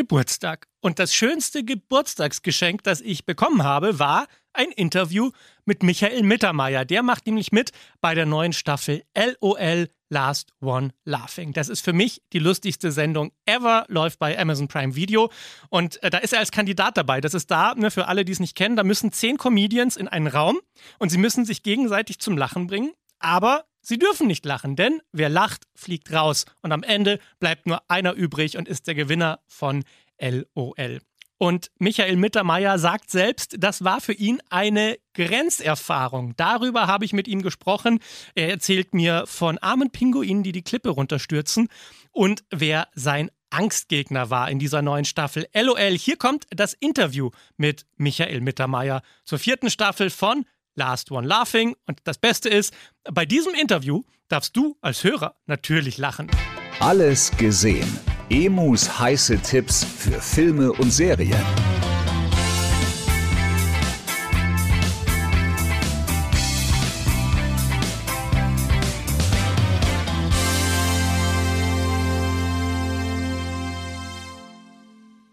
Geburtstag. Und das schönste Geburtstagsgeschenk, das ich bekommen habe, war ein Interview mit Michael Mittermeier. Der macht nämlich mit bei der neuen Staffel LOL Last One Laughing. Das ist für mich die lustigste Sendung ever, läuft bei Amazon Prime Video. Und äh, da ist er als Kandidat dabei. Das ist da, ne, für alle, die es nicht kennen, da müssen zehn Comedians in einen Raum und sie müssen sich gegenseitig zum Lachen bringen. Aber Sie dürfen nicht lachen, denn wer lacht, fliegt raus. Und am Ende bleibt nur einer übrig und ist der Gewinner von LOL. Und Michael Mittermeier sagt selbst, das war für ihn eine Grenzerfahrung. Darüber habe ich mit ihm gesprochen. Er erzählt mir von armen Pinguinen, die die Klippe runterstürzen und wer sein Angstgegner war in dieser neuen Staffel. LOL, hier kommt das Interview mit Michael Mittermeier zur vierten Staffel von Last One Laughing. Und das Beste ist, bei diesem Interview darfst du als Hörer natürlich lachen. Alles gesehen Emus heiße Tipps für Filme und Serien.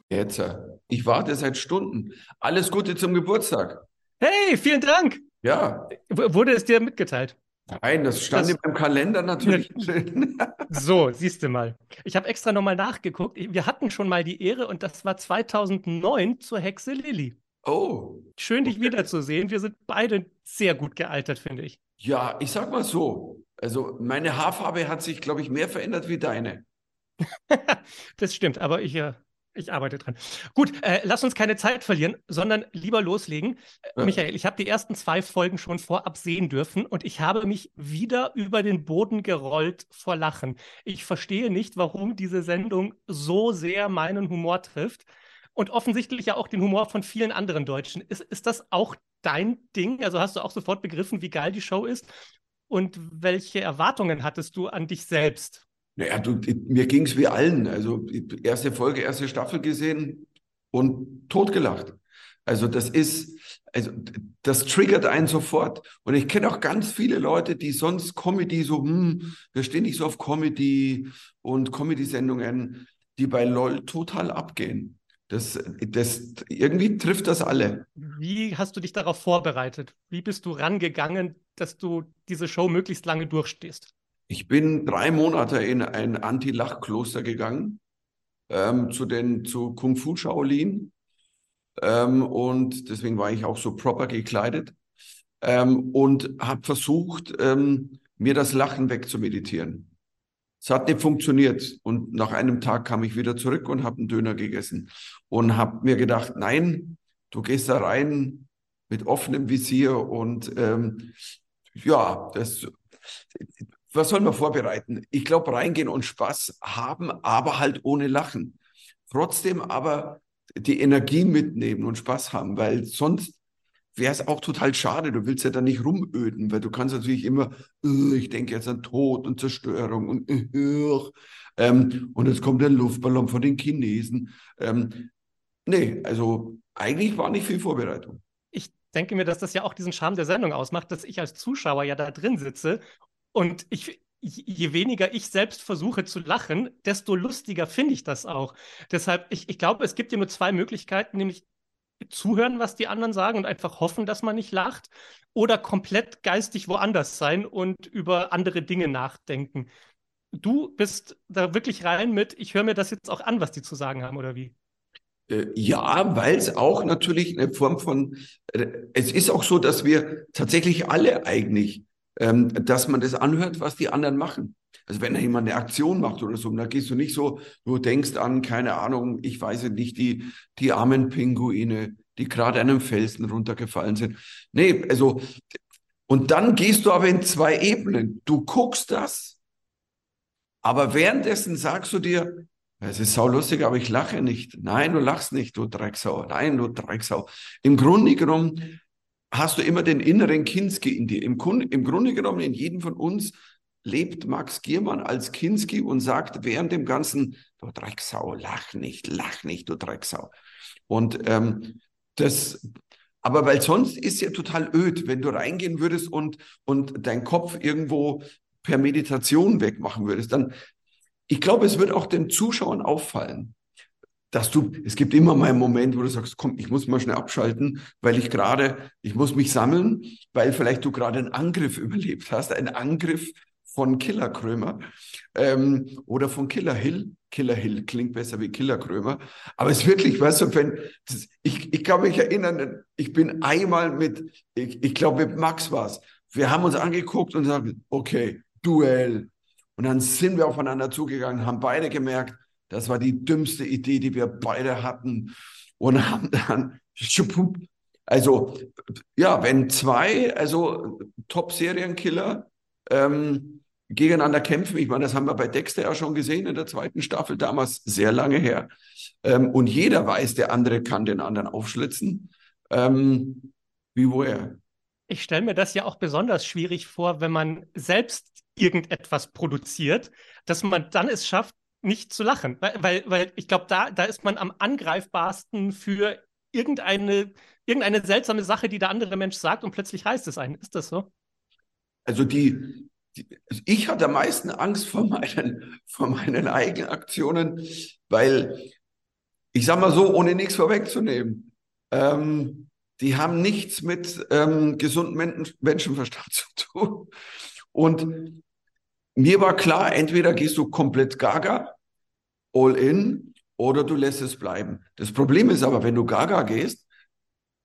Jetzt, ich warte seit Stunden. Alles Gute zum Geburtstag. Hey, vielen Dank. Ja. Wurde es dir mitgeteilt? Nein, das stand das, in meinem Kalender natürlich drin. so, siehst du mal. Ich habe extra nochmal nachgeguckt. Wir hatten schon mal die Ehre und das war 2009 zur Hexe Lilly. Oh. Schön, dich wiederzusehen. Wir sind beide sehr gut gealtert, finde ich. Ja, ich sag mal so. Also, meine Haarfarbe hat sich, glaube ich, mehr verändert wie deine. das stimmt, aber ich äh, ich arbeite dran. Gut, äh, lass uns keine Zeit verlieren, sondern lieber loslegen. Äh, ja. Michael, ich habe die ersten zwei Folgen schon vorab sehen dürfen und ich habe mich wieder über den Boden gerollt vor Lachen. Ich verstehe nicht, warum diese Sendung so sehr meinen Humor trifft und offensichtlich ja auch den Humor von vielen anderen Deutschen. Ist, ist das auch dein Ding? Also hast du auch sofort begriffen, wie geil die Show ist? Und welche Erwartungen hattest du an dich selbst? Naja, du, mir ging es wie allen. Also erste Folge, erste Staffel gesehen und totgelacht. Also das ist, also das triggert einen sofort. Und ich kenne auch ganz viele Leute, die sonst Comedy so, hm, wir stehen nicht so auf Comedy und Comedy-Sendungen, die bei LOL total abgehen. Das, das, irgendwie trifft das alle. Wie hast du dich darauf vorbereitet? Wie bist du rangegangen, dass du diese Show möglichst lange durchstehst? Ich bin drei Monate in ein Anti-Lach-Kloster gegangen, ähm, zu den, zu Kung Fu Shaolin. Ähm, und deswegen war ich auch so proper gekleidet. Ähm, und habe versucht, ähm, mir das Lachen wegzumeditieren. Es hat nicht funktioniert. Und nach einem Tag kam ich wieder zurück und habe einen Döner gegessen. Und habe mir gedacht, nein, du gehst da rein mit offenem Visier und ähm, ja, das was soll man vorbereiten? Ich glaube, reingehen und Spaß haben, aber halt ohne Lachen. Trotzdem aber die Energie mitnehmen und Spaß haben, weil sonst wäre es auch total schade. Du willst ja dann nicht rumöden, weil du kannst natürlich immer, ich denke jetzt an Tod und Zerstörung und ähm, und jetzt kommt der Luftballon von den Chinesen. Ähm, nee, also eigentlich war nicht viel Vorbereitung Ich denke mir, dass das ja auch diesen Charme der Sendung ausmacht, dass ich als Zuschauer ja da drin sitze und ich, je weniger ich selbst versuche zu lachen, desto lustiger finde ich das auch. Deshalb, ich, ich glaube, es gibt ja nur zwei Möglichkeiten, nämlich zuhören, was die anderen sagen und einfach hoffen, dass man nicht lacht oder komplett geistig woanders sein und über andere Dinge nachdenken. Du bist da wirklich rein mit, ich höre mir das jetzt auch an, was die zu sagen haben, oder wie? Äh, ja, weil es auch natürlich eine Form von, äh, es ist auch so, dass wir tatsächlich alle eigentlich, ähm, dass man das anhört, was die anderen machen. Also wenn da jemand eine Aktion macht oder so, dann gehst du nicht so, du denkst an, keine Ahnung, ich weiß nicht, die, die armen Pinguine, die gerade einem Felsen runtergefallen sind. Nee, also, und dann gehst du aber in zwei Ebenen. Du guckst das, aber währenddessen sagst du dir, es ist saulustig, aber ich lache nicht. Nein, du lachst nicht, du Drecksau. Nein, du Drecksau. Im Grunde genommen hast du immer den inneren Kinski in dir. Im, Im Grunde genommen in jedem von uns lebt Max Giermann als Kinski und sagt während dem Ganzen, du Drecksau, lach nicht, lach nicht, du Drecksau. Und ähm, das, aber weil sonst ist ja total öd, wenn du reingehen würdest und, und dein Kopf irgendwo per Meditation wegmachen würdest, dann, ich glaube, es wird auch den Zuschauern auffallen, dass du, es gibt immer mal einen Moment, wo du sagst, komm, ich muss mal schnell abschalten, weil ich gerade, ich muss mich sammeln, weil vielleicht du gerade einen Angriff überlebt hast, einen Angriff von Killer Krömer ähm, oder von Killer Hill. Killer Hill klingt besser wie Killer Krömer. Aber es ist wirklich, weißt du, wenn, das, ich, ich kann mich erinnern, ich bin einmal mit, ich, ich glaube, mit Max war es. Wir haben uns angeguckt und sagen, okay, Duell. Und dann sind wir aufeinander zugegangen, haben beide gemerkt, das war die dümmste Idee, die wir beide hatten. Und haben dann, also, ja, wenn zwei, also Top-Serienkiller, ähm, gegeneinander kämpfen. Ich meine, das haben wir bei Dexter ja schon gesehen in der zweiten Staffel, damals sehr lange her. Ähm, und jeder weiß, der andere kann den anderen aufschlitzen. Ähm, woher? Ich stelle mir das ja auch besonders schwierig vor, wenn man selbst irgendetwas produziert, dass man dann es schafft, nicht zu lachen. Weil, weil, ich glaube, da, da ist man am angreifbarsten für irgendeine, irgendeine seltsame Sache, die der andere Mensch sagt und plötzlich heißt es einen. Ist das so? Also die, also ich hatte am meisten Angst vor meinen, vor meinen eigenen Aktionen, weil ich sage mal so, ohne nichts vorwegzunehmen, ähm, die haben nichts mit ähm, gesundem Menschenverstand zu tun. Und mir war klar, entweder gehst du komplett gaga, all in, oder du lässt es bleiben. Das Problem ist aber, wenn du gaga gehst,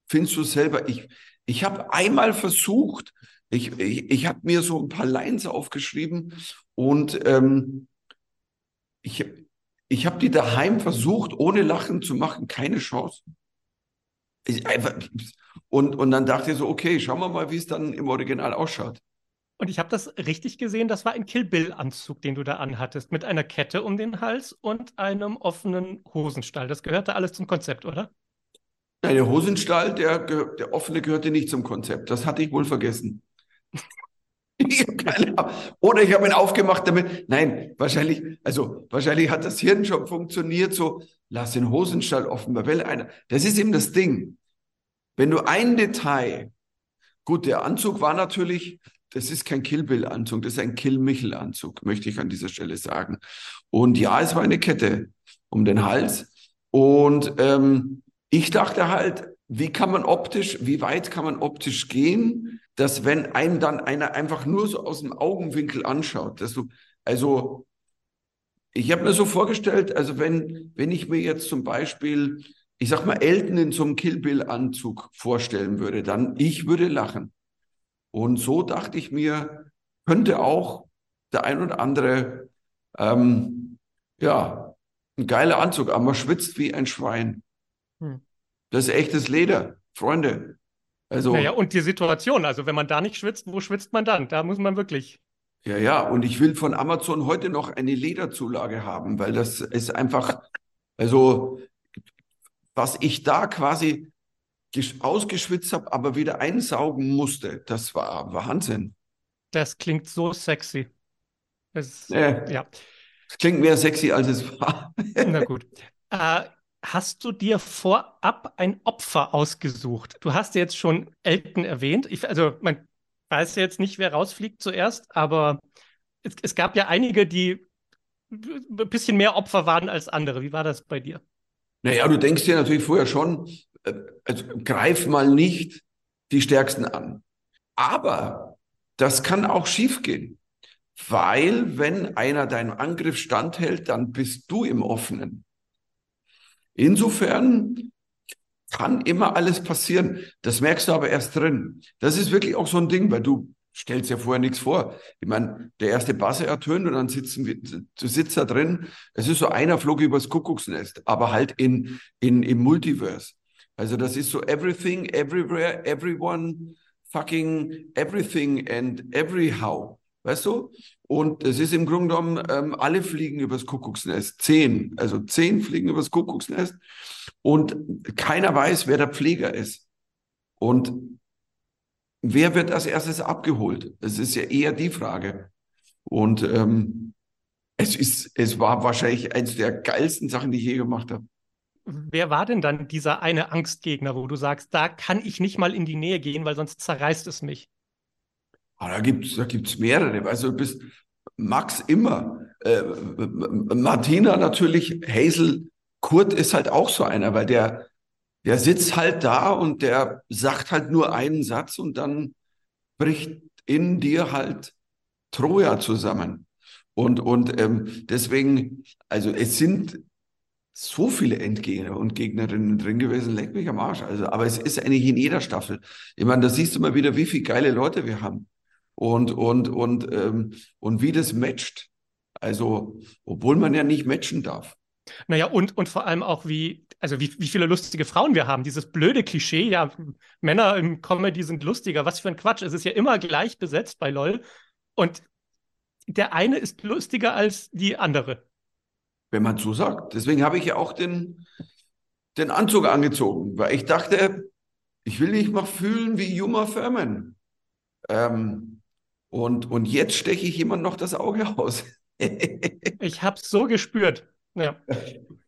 findest du selber, ich, ich habe einmal versucht, ich, ich, ich habe mir so ein paar Lines aufgeschrieben und ähm, ich, ich habe die daheim versucht, ohne Lachen zu machen, keine Chance. Ich, einfach, und, und dann dachte ich so, okay, schauen wir mal, wie es dann im Original ausschaut. Und ich habe das richtig gesehen, das war ein Kill Bill-Anzug, den du da anhattest, mit einer Kette um den Hals und einem offenen Hosenstall. Das gehörte alles zum Konzept, oder? Nein, der Hosenstall, der, der offene gehörte nicht zum Konzept. Das hatte ich wohl vergessen. Oder ich habe ihn aufgemacht damit. Nein, wahrscheinlich, also wahrscheinlich hat das Hirn schon funktioniert, so, lass den Hosenstall offen, weil einer. Das ist eben das Ding. Wenn du ein Detail, gut, der Anzug war natürlich, das ist kein Kill Bill Anzug, das ist ein Kill Michel Anzug, möchte ich an dieser Stelle sagen. Und ja, es war eine Kette um den Hals. Und ähm, ich dachte halt, wie kann man optisch, wie weit kann man optisch gehen, dass wenn einem dann einer einfach nur so aus dem Augenwinkel anschaut, dass du, also ich habe mir so vorgestellt, also wenn, wenn ich mir jetzt zum Beispiel, ich sag mal, Elton in so einem Kill Bill-Anzug vorstellen würde, dann ich würde lachen. Und so dachte ich mir, könnte auch der ein oder andere, ähm, ja, ein geiler Anzug, aber man schwitzt wie ein Schwein. Hm. Das ist echtes Leder, Freunde. Also, naja, und die Situation, also wenn man da nicht schwitzt, wo schwitzt man dann? Da muss man wirklich. Ja, ja, und ich will von Amazon heute noch eine Lederzulage haben, weil das ist einfach, also was ich da quasi ausgeschwitzt habe, aber wieder einsaugen musste, das war Wahnsinn. Das klingt so sexy. Das, äh, ja. Das klingt mehr sexy, als es war. Na gut. Äh, Hast du dir vorab ein Opfer ausgesucht? Du hast jetzt schon Elton erwähnt. Ich, also man weiß ja jetzt nicht, wer rausfliegt zuerst, aber es, es gab ja einige, die ein bisschen mehr Opfer waren als andere. Wie war das bei dir? Naja, du denkst dir natürlich vorher schon, also greif mal nicht die Stärksten an. Aber das kann auch schiefgehen, weil wenn einer deinem Angriff standhält, dann bist du im Offenen. Insofern kann immer alles passieren. Das merkst du aber erst drin. Das ist wirklich auch so ein Ding, weil du stellst ja vorher nichts vor. Ich meine, der erste Bass ertönt und dann sitzen wir, du sitzt da drin. Es ist so einer flog übers Kuckucksnest, aber halt in, in, im Multiverse. Also das ist so everything, everywhere, everyone, fucking everything and everyhow. Weißt du? Und es ist im Grunde genommen, ähm, alle fliegen übers Kuckucksnest. Zehn. Also zehn fliegen übers Kuckucksnest. Und keiner weiß, wer der Pfleger ist. Und wer wird als erstes abgeholt? Es ist ja eher die Frage. Und ähm, es, ist, es war wahrscheinlich eines der geilsten Sachen, die ich je gemacht habe. Wer war denn dann dieser eine Angstgegner, wo du sagst, da kann ich nicht mal in die Nähe gehen, weil sonst zerreißt es mich? Ah, da gibt es da gibt's mehrere. Also du bist Max immer, äh, Martina natürlich, Hazel, Kurt ist halt auch so einer, weil der, der sitzt halt da und der sagt halt nur einen Satz und dann bricht in dir halt Troja zusammen. Und, und ähm, deswegen, also es sind so viele Endgegner und Gegnerinnen drin gewesen, leck mich am Arsch. Also, aber es ist eigentlich in jeder Staffel. Ich meine, da siehst du mal wieder, wie viele geile Leute wir haben und, und, und, ähm, und wie das matcht. Also, obwohl man ja nicht matchen darf. Naja, und, und vor allem auch, wie, also wie, wie viele lustige Frauen wir haben. Dieses blöde Klischee, ja, Männer im Comedy sind lustiger. Was für ein Quatsch. Es ist ja immer gleich besetzt bei LOL. Und der eine ist lustiger als die andere. Wenn man so sagt. Deswegen habe ich ja auch den, den Anzug angezogen, weil ich dachte, ich will nicht mal fühlen wie Juma Furman. Ähm, und, und jetzt steche ich jemand noch das Auge aus. ich habe es so gespürt. Ja.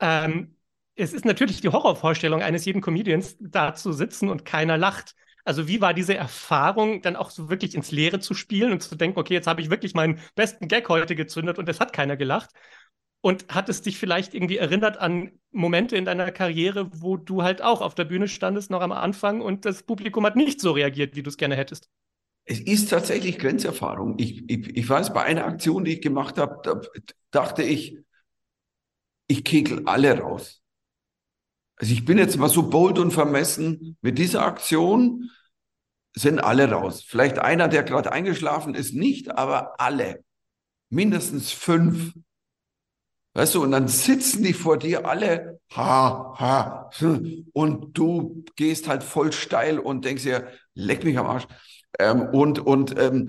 ähm, es ist natürlich die Horrorvorstellung eines jeden Comedians, da zu sitzen und keiner lacht. Also wie war diese Erfahrung, dann auch so wirklich ins Leere zu spielen und zu denken, okay, jetzt habe ich wirklich meinen besten Gag heute gezündet und es hat keiner gelacht. Und hat es dich vielleicht irgendwie erinnert an Momente in deiner Karriere, wo du halt auch auf der Bühne standest, noch am Anfang und das Publikum hat nicht so reagiert, wie du es gerne hättest? es ist tatsächlich Grenzerfahrung. Ich, ich, ich weiß, bei einer Aktion, die ich gemacht habe, da dachte ich, ich kegel alle raus. Also ich bin jetzt mal so bold und vermessen. Mit dieser Aktion sind alle raus. Vielleicht einer, der gerade eingeschlafen ist, nicht, aber alle. Mindestens fünf. Weißt du, und dann sitzen die vor dir alle, ha, ha, und du gehst halt voll steil und denkst dir, leck mich am Arsch. Ähm, und und ähm,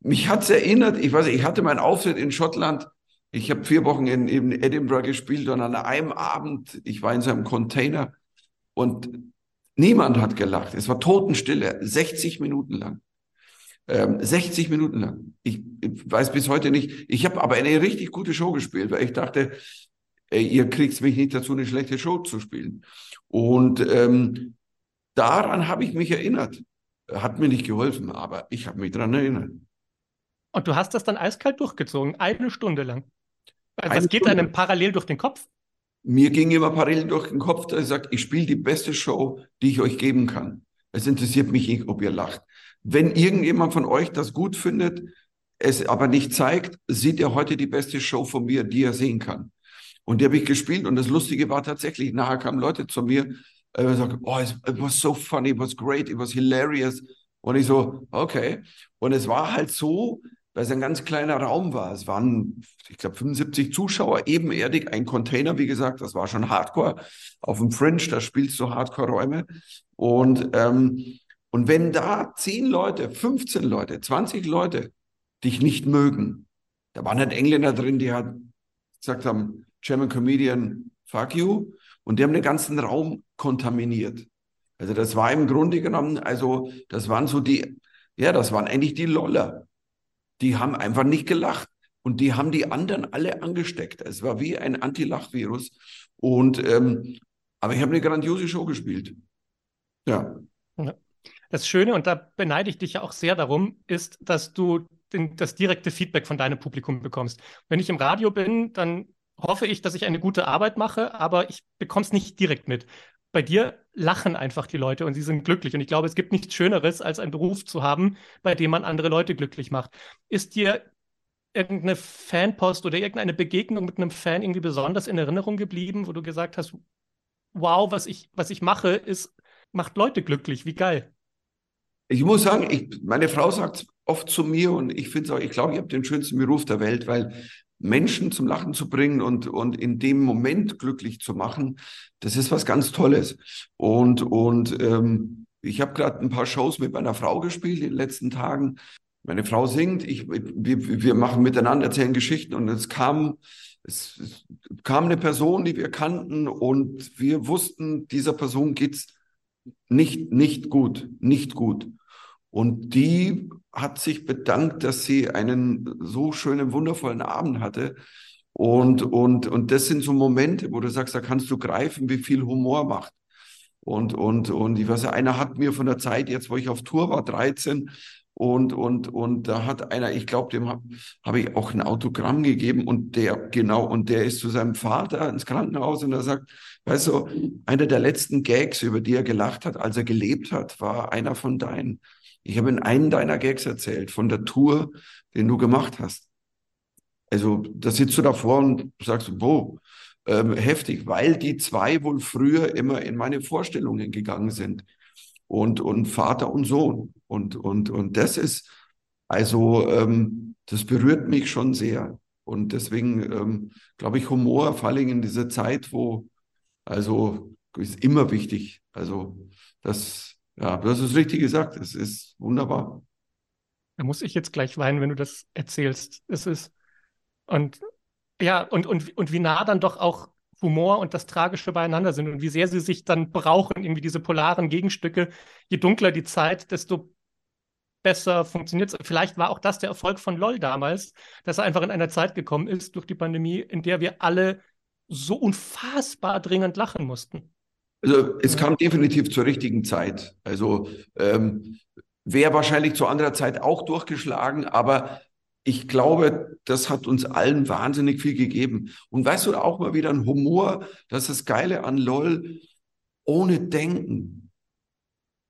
mich hat's erinnert, ich weiß, ich hatte meinen Auftritt in Schottland. Ich habe vier Wochen in, in Edinburgh gespielt und an einem Abend, ich war in so einem Container und niemand hat gelacht. Es war Totenstille, 60 Minuten lang. Ähm, 60 Minuten lang. Ich, ich weiß bis heute nicht. Ich habe aber eine richtig gute Show gespielt, weil ich dachte, ey, ihr kriegt mich nicht dazu, eine schlechte Show zu spielen. Und ähm, daran habe ich mich erinnert. Hat mir nicht geholfen, aber ich habe mich daran erinnert. Und du hast das dann eiskalt durchgezogen, eine Stunde lang. Also das geht Stunde. einem parallel durch den Kopf? Mir ging immer parallel durch den Kopf, dass ich sage, ich spiele die beste Show, die ich euch geben kann. Es interessiert mich nicht, ob ihr lacht. Wenn irgendjemand von euch das gut findet, es aber nicht zeigt, sieht er heute die beste Show von mir, die er sehen kann. Und die habe ich gespielt und das Lustige war tatsächlich, nachher kamen Leute zu mir, er sagt, oh, it was so funny, it was great, it was hilarious. Und ich so, okay. Und es war halt so, weil es ein ganz kleiner Raum war. Es waren, ich glaube, 75 Zuschauer, ebenerdig, ein Container, wie gesagt, das war schon Hardcore. Auf dem Fringe, da spielst du Hardcore-Räume. Und, ähm, und wenn da 10 Leute, 15 Leute, 20 Leute dich nicht mögen, da waren halt Engländer drin, die halt gesagt haben, German Comedian, fuck you. Und die haben den ganzen Raum kontaminiert. Also das war im Grunde genommen, also das waren so die, ja, das waren eigentlich die Loller. Die haben einfach nicht gelacht und die haben die anderen alle angesteckt. Es war wie ein Anti-Lach-Virus. Und ähm, aber ich habe eine grandiose Show gespielt. Ja. Das Schöne, und da beneide ich dich ja auch sehr darum, ist, dass du den, das direkte Feedback von deinem Publikum bekommst. Wenn ich im Radio bin, dann hoffe ich, dass ich eine gute Arbeit mache, aber ich bekomme es nicht direkt mit. Bei dir lachen einfach die Leute und sie sind glücklich. Und ich glaube, es gibt nichts Schöneres, als einen Beruf zu haben, bei dem man andere Leute glücklich macht. Ist dir irgendeine Fanpost oder irgendeine Begegnung mit einem Fan irgendwie besonders in Erinnerung geblieben, wo du gesagt hast, wow, was ich, was ich mache, ist, macht Leute glücklich. Wie geil. Ich muss sagen, ich, meine Frau sagt oft zu mir und ich finde es auch, ich glaube, ich habe den schönsten Beruf der Welt, weil Menschen zum Lachen zu bringen und, und in dem Moment glücklich zu machen, das ist was ganz Tolles. Und, und ähm, ich habe gerade ein paar Shows mit meiner Frau gespielt in den letzten Tagen. Meine Frau singt, ich, wir, wir machen miteinander, erzählen Geschichten und es kam, es, es kam eine Person, die wir kannten und wir wussten, dieser Person geht's nicht, nicht gut, nicht gut. Und die hat sich bedankt, dass sie einen so schönen, wundervollen Abend hatte. Und, und, und das sind so Momente, wo du sagst, da kannst du greifen, wie viel Humor macht. Und, und, und ich weiß, einer hat mir von der Zeit jetzt, wo ich auf Tour war, 13, und, und, und da hat einer, ich glaube, dem habe hab ich auch ein Autogramm gegeben und der, genau, und der ist zu seinem Vater ins Krankenhaus und er sagt, weißt du, einer der letzten Gags, über die er gelacht hat, als er gelebt hat, war einer von deinen. Ich habe in einen deiner Gags erzählt, von der Tour, den du gemacht hast. Also, da sitzt du davor und sagst, wo, ähm, heftig, weil die zwei wohl früher immer in meine Vorstellungen gegangen sind. Und, und Vater und Sohn. Und, und, und das ist, also, ähm, das berührt mich schon sehr. Und deswegen ähm, glaube ich, Humor, vor allem in dieser Zeit, wo, also, ist immer wichtig. Also, das, ja, du hast es richtig gesagt. Es ist wunderbar. Da muss ich jetzt gleich weinen, wenn du das erzählst. Es ist, und ja, und, und, und wie nah dann doch auch Humor und das Tragische beieinander sind und wie sehr sie sich dann brauchen, irgendwie diese polaren Gegenstücke. Je dunkler die Zeit, desto besser funktioniert es. Vielleicht war auch das der Erfolg von LOL damals, dass er einfach in einer Zeit gekommen ist durch die Pandemie, in der wir alle so unfassbar dringend lachen mussten. Also es kam definitiv zur richtigen Zeit. Also ähm, wäre wahrscheinlich zu anderer Zeit auch durchgeschlagen, aber ich glaube, das hat uns allen wahnsinnig viel gegeben. Und weißt du, auch mal wieder ein Humor, das ist das Geile an LOL, ohne Denken.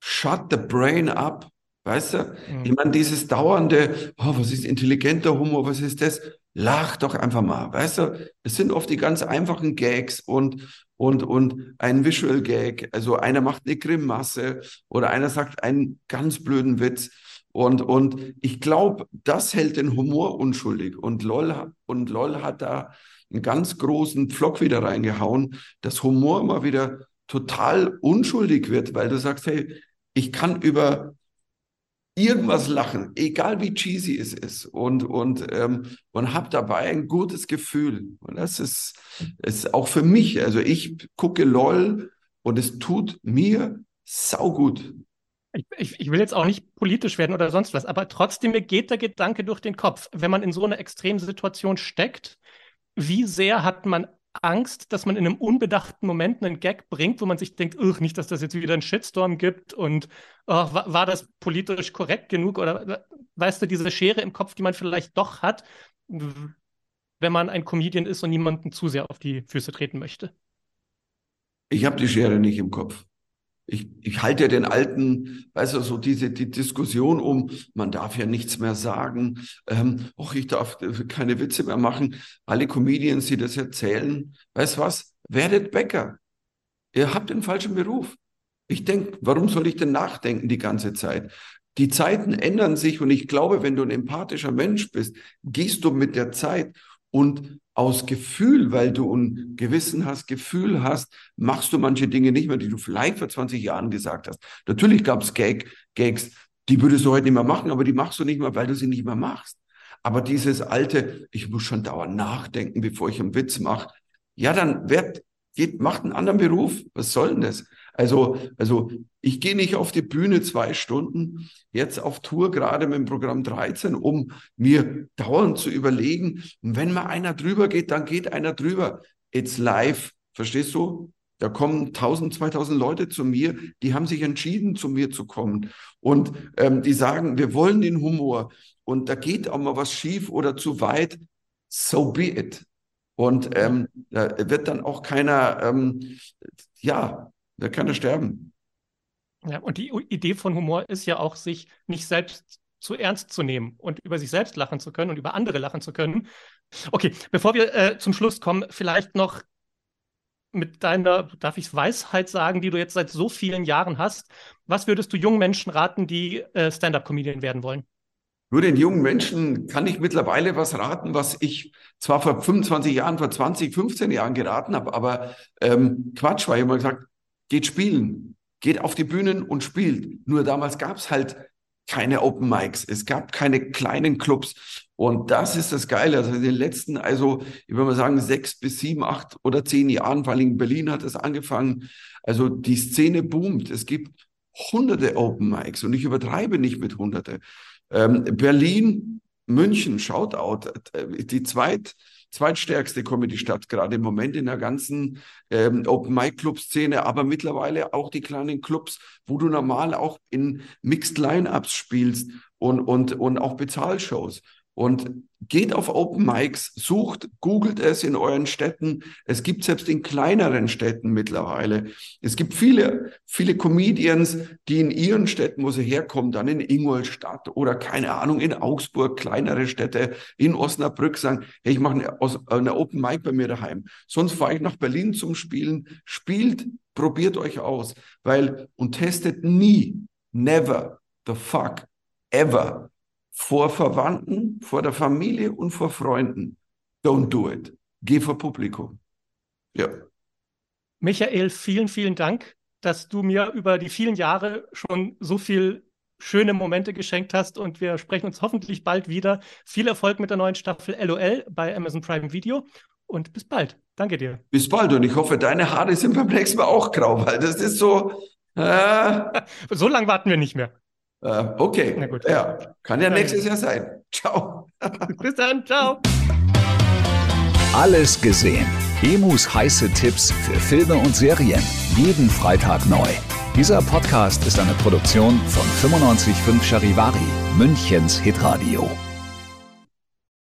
Shut the brain up. Weißt du? Mhm. Ich meine, dieses dauernde, oh, was ist intelligenter Humor, was ist das? Lach doch einfach mal, weißt du? Es sind oft die ganz einfachen Gags und, und, und ein Visual Gag. Also einer macht eine Grimasse oder einer sagt einen ganz blöden Witz. Und, und ich glaube, das hält den Humor unschuldig. Und LOL, und LOL hat da einen ganz großen Pflock wieder reingehauen, dass Humor immer wieder total unschuldig wird, weil du sagst, hey, ich kann über irgendwas lachen, egal wie cheesy es ist und, und, ähm, und habe dabei ein gutes Gefühl. Und das ist, ist auch für mich, also ich gucke LOL und es tut mir saugut. Ich, ich, ich will jetzt auch nicht politisch werden oder sonst was, aber trotzdem mir geht der Gedanke durch den Kopf, wenn man in so einer Extremsituation steckt, wie sehr hat man Angst, dass man in einem unbedachten Moment einen Gag bringt, wo man sich denkt, nicht, dass das jetzt wieder einen Shitstorm gibt und oh, war, war, das politisch korrekt genug? Oder weißt du, diese Schere im Kopf, die man vielleicht doch hat, wenn man ein Comedian ist und niemanden zu sehr auf die Füße treten möchte. Ich habe die Schere nicht im Kopf ich, ich halte ja den alten, weißt du, so diese die Diskussion um, man darf ja nichts mehr sagen, ähm, och, ich darf keine Witze mehr machen. Alle Comedians, die das erzählen, weißt was? Werdet Bäcker. Ihr habt den falschen Beruf. Ich denke, warum soll ich denn nachdenken die ganze Zeit? Die Zeiten ändern sich und ich glaube, wenn du ein empathischer Mensch bist, gehst du mit der Zeit und aus Gefühl, weil du ein Gewissen hast, Gefühl hast, machst du manche Dinge nicht mehr, die du vielleicht vor 20 Jahren gesagt hast. Natürlich gab es Gag, Gags, die würdest du heute nicht mehr machen, aber die machst du nicht mehr, weil du sie nicht mehr machst. Aber dieses alte, ich muss schon dauernd nachdenken, bevor ich einen Witz mache, ja, dann werd, geht, macht einen anderen Beruf. Was soll denn das? Also, also ich gehe nicht auf die Bühne zwei Stunden, jetzt auf Tour, gerade mit dem Programm 13, um mir dauernd zu überlegen, wenn mal einer drüber geht, dann geht einer drüber. It's live, verstehst du? Da kommen 1000, 2000 Leute zu mir, die haben sich entschieden, zu mir zu kommen. Und ähm, die sagen, wir wollen den Humor. Und da geht auch mal was schief oder zu weit. So be it. Und ähm, da wird dann auch keiner, ähm, ja, da kann er sterben. Ja, und die Idee von Humor ist ja auch, sich nicht selbst zu ernst zu nehmen und über sich selbst lachen zu können und über andere lachen zu können. Okay, bevor wir äh, zum Schluss kommen, vielleicht noch mit deiner, darf ich Weisheit sagen, die du jetzt seit so vielen Jahren hast, was würdest du jungen Menschen raten, die äh, Stand-up-Comedian werden wollen? Nur den jungen Menschen kann ich mittlerweile was raten, was ich zwar vor 25 Jahren, vor 20, 15 Jahren geraten habe, aber ähm, Quatsch, weil ich immer gesagt, geht spielen, geht auf die Bühnen und spielt. Nur damals gab es halt keine Open Mics, es gab keine kleinen Clubs. Und das ist das Geile. Also in den letzten, also ich würde mal sagen, sechs bis sieben, acht oder zehn Jahren, vor allem in Berlin hat es angefangen. Also die Szene boomt. Es gibt hunderte Open Mics und ich übertreibe nicht mit hunderte. Ähm, Berlin, München, Shoutout, äh, die zweit, zweitstärkste Comedy-Stadt, gerade im Moment in der ganzen ähm, Open-Mic-Club-Szene, aber mittlerweile auch die kleinen Clubs, wo du normal auch in Mixed Line-Ups spielst und, und, und auch Bezahlshows. Und geht auf Open Mics, sucht, googelt es in euren Städten. Es gibt selbst in kleineren Städten mittlerweile. Es gibt viele, viele Comedians, die in ihren Städten, wo sie herkommen, dann in Ingolstadt oder keine Ahnung, in Augsburg, kleinere Städte, in Osnabrück sagen, hey, ich mache eine, eine Open Mic bei mir daheim. Sonst fahre ich nach Berlin zum Spielen. Spielt, probiert euch aus, weil und testet nie, never, the fuck, ever vor Verwandten, vor der Familie und vor Freunden. Don't do it. Geh vor Publikum. Ja. Michael, vielen, vielen Dank, dass du mir über die vielen Jahre schon so viel schöne Momente geschenkt hast und wir sprechen uns hoffentlich bald wieder. Viel Erfolg mit der neuen Staffel LOL bei Amazon Prime Video und bis bald. Danke dir. Bis bald und ich hoffe, deine Haare sind beim nächsten Mal auch grau, weil das ist so. Äh... so lange warten wir nicht mehr. Äh, okay. Na gut. Ja, kann ja nächstes Jahr sein. Ciao. Bis dann. Ciao. Alles gesehen. Emus heiße Tipps für Filme und Serien. Jeden Freitag neu. Dieser Podcast ist eine Produktion von 955 Charivari, Münchens Hitradio.